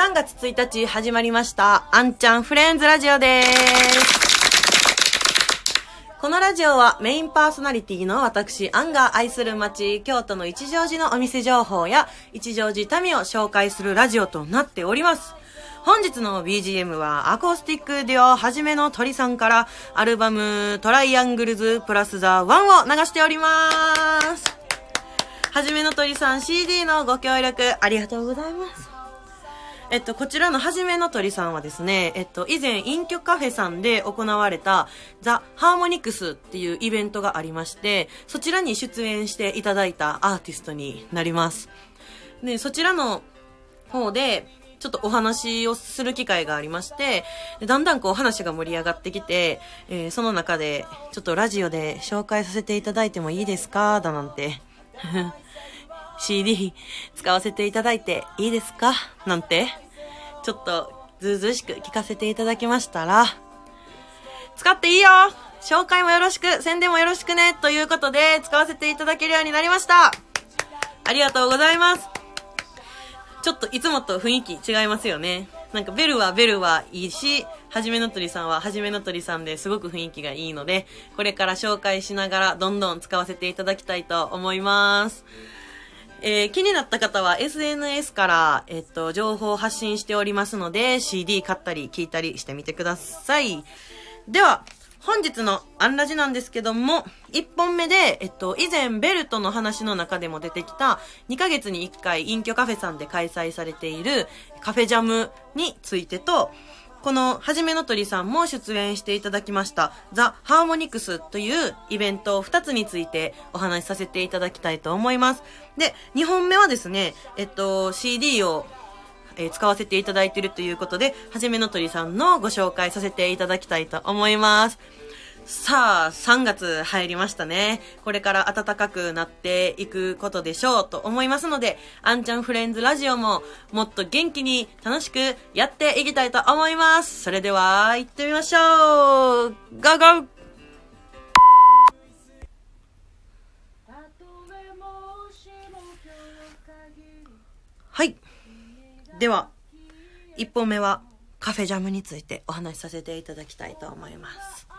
3月1日始まりました、あんちゃんフレンズラジオです。このラジオはメインパーソナリティの私、アンが愛する街、京都の一乗寺のお店情報や一乗寺民を紹介するラジオとなっております。本日の BGM はアコースティックデュオはじめの鳥さんからアルバムトライアングルズプラスザワンを流しております。はじめの鳥さん CD のご協力ありがとうございます。えっと、こちらのはじめの鳥さんはですね、えっと、以前、隠居カフェさんで行われた、ザ・ハーモニクスっていうイベントがありまして、そちらに出演していただいたアーティストになります。で、そちらの方で、ちょっとお話をする機会がありまして、だんだんこう話が盛り上がってきて、えーその中で、ちょっとラジオで紹介させていただいてもいいですか？だなんて。CD 使わせていただいていいですか？なんて、ちょっとずうずうしく聞かせていただきましたら、使っていいよ紹介もよろしく、宣伝もよろしくねということで、使わせていただけるようになりましたありがとうございますちょっといつもと雰囲気違いますよね。なんかベルはベルはいいし、はじめの鳥さんははじめの鳥さんですごく雰囲気がいいので、これから紹介しながらどんどん使わせていただきたいと思います。えー気になった方は SNS から、えっと、情報を発信しておりますので、CD 買ったり聞いたりしてみてください。では、本日のアンラジなんですけども、1本目で、えっと、以前ベルトの話の中でも出てきた、2ヶ月に1回隠居カフェさんで開催されているカフェジャムについてと、この、はじめの鳥さんも出演していただきました、ザ・ハーモニクスというイベント2つについてお話しさせていただきたいと思います。で、2本目はですね、えっと、CD をえ使わせていただいているということで、はじめの鳥さんのご紹介させていただきたいと思います。さあ、3月入りましたね。これから暖かくなっていくことでしょうと思いますので、あんちゃんフレンズラジオももっと元気に楽しくやっていきたいと思います。それでは、行ってみましょうゴーゴーはい。では、一本目はカフェジャムについてお話しさせていただきたいと思います。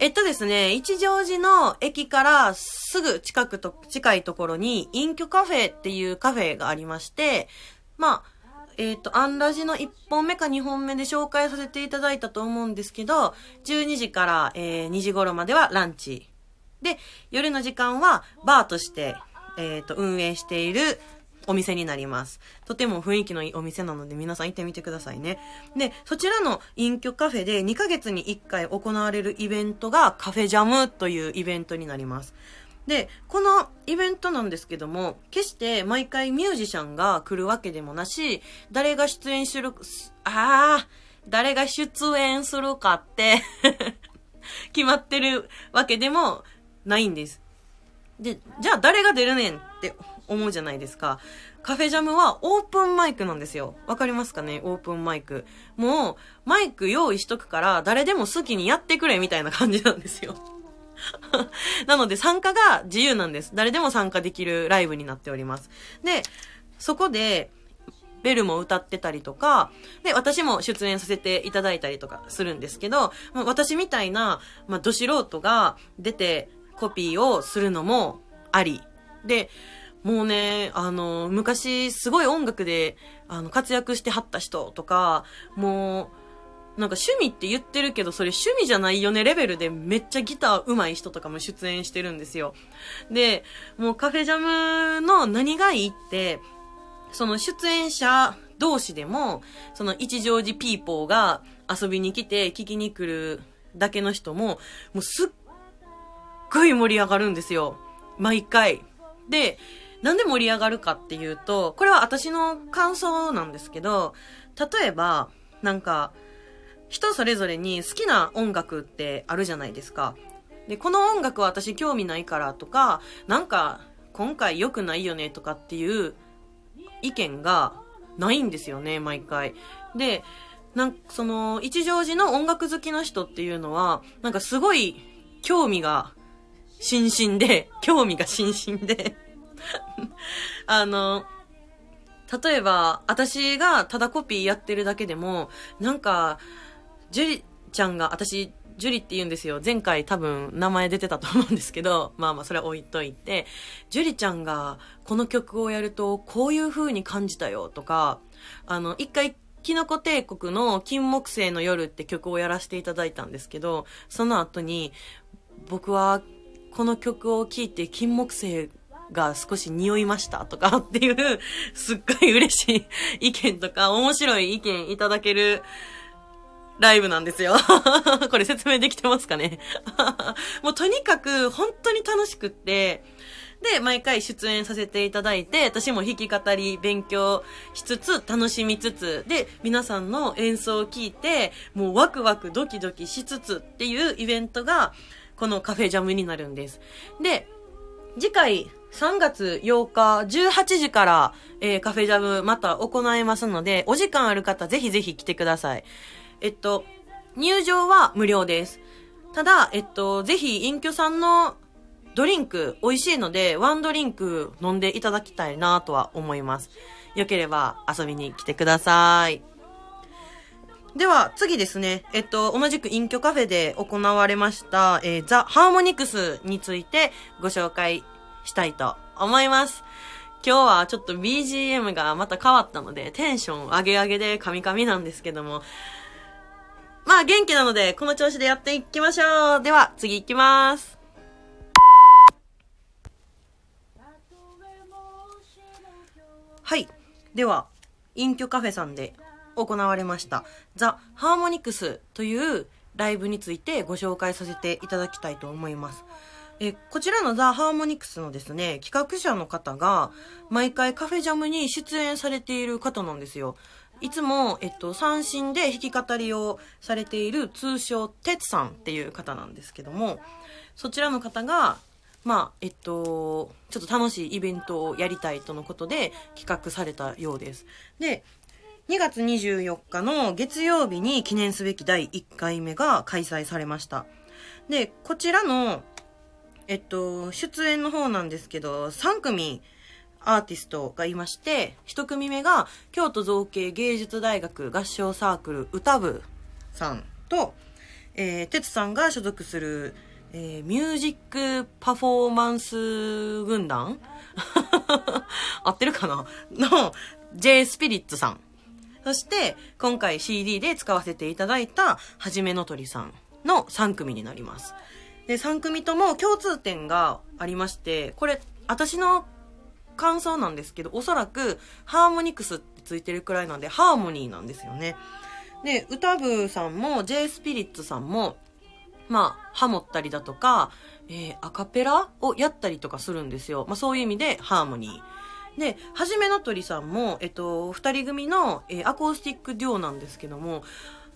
えっとですね、一乗寺の駅からすぐ近くと、近いところに、隠居カフェっていうカフェがありまして、まあ、えっ、と、アンラジの1本目か2本目で紹介させていただいたと思うんですけど、12時から、えー2時頃まではランチ。で、夜の時間はバーとして、えっ、と、運営しているお店になります。とても雰囲気のいいお店なので皆さん行ってみてくださいね。で、そちらの隠居カフェで2ヶ月に1回行われるイベントがカフェジャムというイベントになります。で、このイベントなんですけども、決して毎回ミュージシャンが来るわけでもなし、誰が出演する、ああ、誰が出演するかって 決まってるわけでもないんです。で、じゃあ誰が出るねんって思うじゃないですか。カフェジャムはオープンマイクなんですよ。わかりますかね？オープンマイク。もう、マイク用意しとくから、誰でも好きにやってくれみたいな感じなんですよ。なので参加が自由なんです。誰でも参加できるライブになっております。で、そこで、ベルも歌ってたりとか、で、私も出演させていただいたりとかするんですけど、まあ私みたいな、まあ、ど素人が出てコピーをするのもあり。で、もうね、あの、昔すごい音楽で、あの、活躍してはった人とか、もう、なんか趣味って言ってるけど、それ趣味じゃないよねレベルでめっちゃギター上手い人とかも出演してるんですよ。で、もうカフェジャムの何がいいって、その出演者同士でも、その一乗寺ピーポーが遊びに来て聞きに来るだけの人も、もうすっごい盛り上がるんですよ。毎回。で、なんで盛り上がるかっていうと、これは私の感想なんですけど、例えば、なんか、人それぞれに好きな音楽ってあるじゃないですか。で、この音楽は私興味ないからとか、なんか、今回良くないよねとかっていう意見がないんですよね、毎回。で、なんかその、一乗寺の音楽好きな人っていうのは、なんかすごい興味が心身で、興味が心身で、あの、例えば、私がただコピーやってるだけでも、なんか、ジュリちゃんが、私、ジュリって言うんですよ。前回多分名前出てたと思うんですけど、まあまあそれは置いといて、ジュリちゃんがこの曲をやるとこういう風に感じたよとか、あの、一回キノコ帝国の金木星の夜って曲をやらせていただいたんですけど、その後に僕はこの曲を聴いて金木犀が少し匂いましたとか っていう、すっごい嬉しい意見とか、面白い意見いただけるライブなんですよ。これ説明できてますかね？もうとにかく本当に楽しくって、で、毎回出演させていただいて、私も弾き語り勉強しつつ、楽しみつつ、で、皆さんの演奏を聞いて、もうワクワクドキドキしつつっていうイベントが、このカフェジャムになるんです。で、次回3月8日18時から、えー、カフェジャムまた行いますので、お時間ある方ぜひぜひ来てください。えっと、入場は無料です。ただ、えっと、ぜひ、隠居さんのドリンク美味しいので、ワンドリンク飲んでいただきたいなとは思います。よければ遊びに来てください。では、次ですね。えっと、同じく隠居カフェで行われました、えー、ザ・ハーモニクスについてご紹介したいと思います。今日はちょっと BGM がまた変わったので、テンション上げ上げでカミカミなんですけども、まあ元気なので、この調子でやっていきましょう。では、次行きます。はい。では、隠居カフェさんで行われましたザ・ハーモニクスというライブについてご紹介させていただきたいと思います。えこちらのザ・ハーモニクスのですね、企画者の方が毎回カフェジャムに出演されている方なんですよ。いつも、えっと、三振で弾き語りをされている通称、てつさんっていう方なんですけども、そちらの方が、まあ、えっと、ちょっと楽しいイベントをやりたいとのことで企画されたようです。で、2月24日の月曜日に記念すべき第1回目が開催されました。で、こちらの、えっと、出演の方なんですけど、3組アーティストがいまして、1組目が京都造形芸術大学合唱サークル歌部さんと、えー、哲さんが所属する、えー、ミュージックパフォーマンス軍団？合ってるかな？の J スピリッツさん。そして、今回 CD で使わせていただいた、はじめの鳥さんの3組になります。で、3組とも共通点がありまして、これ、私の感想なんですけど、おそらく、ハーモニクスってついてるくらいなんで、ハーモニーなんですよね。で、歌部さんも、J スピリッツさんも、まあ、ハモったりだとか、えー、アカペラをやったりとかするんですよ。まあ、そういう意味で、ハーモニー。で、はじめの鳥さんも、えっと、二人組の、えー、アコースティックデュオなんですけども、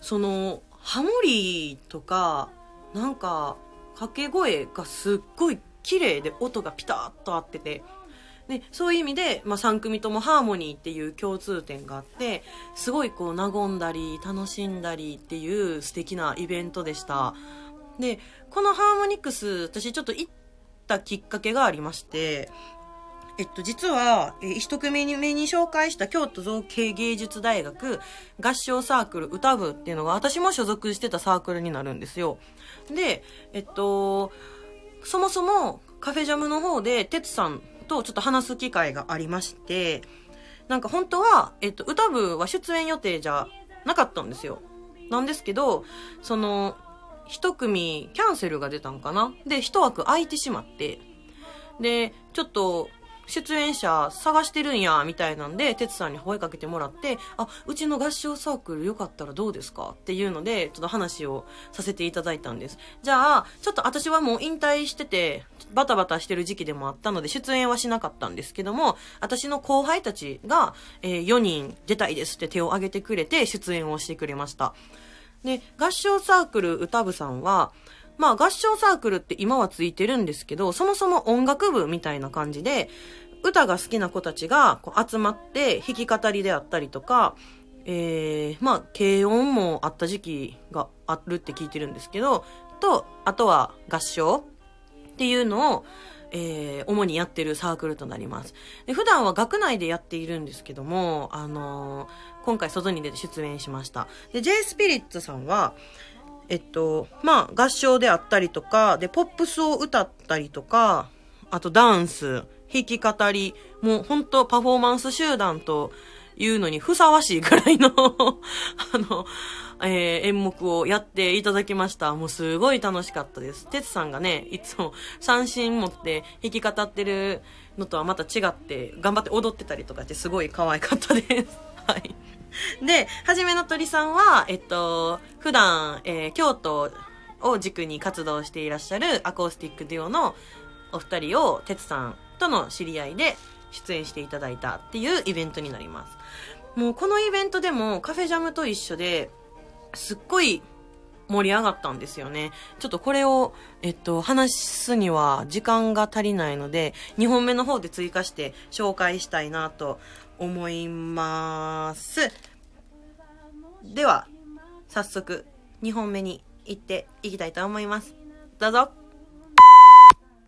その、ハモリとか、なんか、掛け声がすっごい綺麗で音がピタッと合ってて、で、そういう意味で、まあ、3組ともハーモニーっていう共通点があって、すごいこう、和んだり、楽しんだりっていう素敵なイベントでした。で、このハーモニクス、私ちょっと行ったきっかけがありまして、えっと、実は、えー、一組目に紹介した京都造形芸術大学合唱サークル歌部っていうのが私も所属してたサークルになるんですよ。で、えっと、そもそもカフェジャムの方で、哲さんとちょっと話す機会がありまして、なんか本当は、えっと、歌部は出演予定じゃなかったんですよ。なんですけど、その、一組キャンセルが出たんかなで、一枠空いてしまって、で、ちょっと出演者探してるんや、みたいなんで、哲さんに声かけてもらって、あ、うちの合唱サークルよかったらどうですか？っていうので、ちょっと話をさせていただいたんです。じゃあ、ちょっと私はもう引退してて、バタバタしてる時期でもあったので、出演はしなかったんですけども、私の後輩たちが、えー、4人出たいですって手を挙げてくれて、出演をしてくれました。で、合唱サークル歌部さんは、まあ合唱サークルって今はついてるんですけど、そもそも音楽部みたいな感じで、歌が好きな子たちがこう集まって弾き語りであったりとか、えー、まあ軽音もあった時期があるって聞いてるんですけど、と、あとは合唱っていうのを、えー、主にやってるサークルとなります。で普段は学内でやっているんですけども、あのー、今回外に出て出演しました。で、J スピリッツさんは、えっと、まあ、合唱であったりとか、で、ポップスを歌ったりとか、あとダンス、弾き語り、もう本当パフォーマンス集団というのにふさわしいくらいの あの、えー、演目をやっていただきました。もうすごい楽しかったです。てつさんがね、いつも三振持って弾き語ってるのとはまた違って、頑張って踊ってたりとかしてすごい可愛かったです。はい。で、はじめの鳥さんは、えっと、普段、えー、京都を軸に活動していらっしゃるアコースティックデュオのお二人を、てつさんとの知り合いで出演していただいたっていうイベントになります。もうこのイベントでもカフェジャムと一緒ですっごい盛り上がったんですよね。ちょっとこれを、えっと、話すには時間が足りないので、2本目の方で追加して紹介したいなと思います。では、早速、2本目に行っていきたいと思います。どうぞ。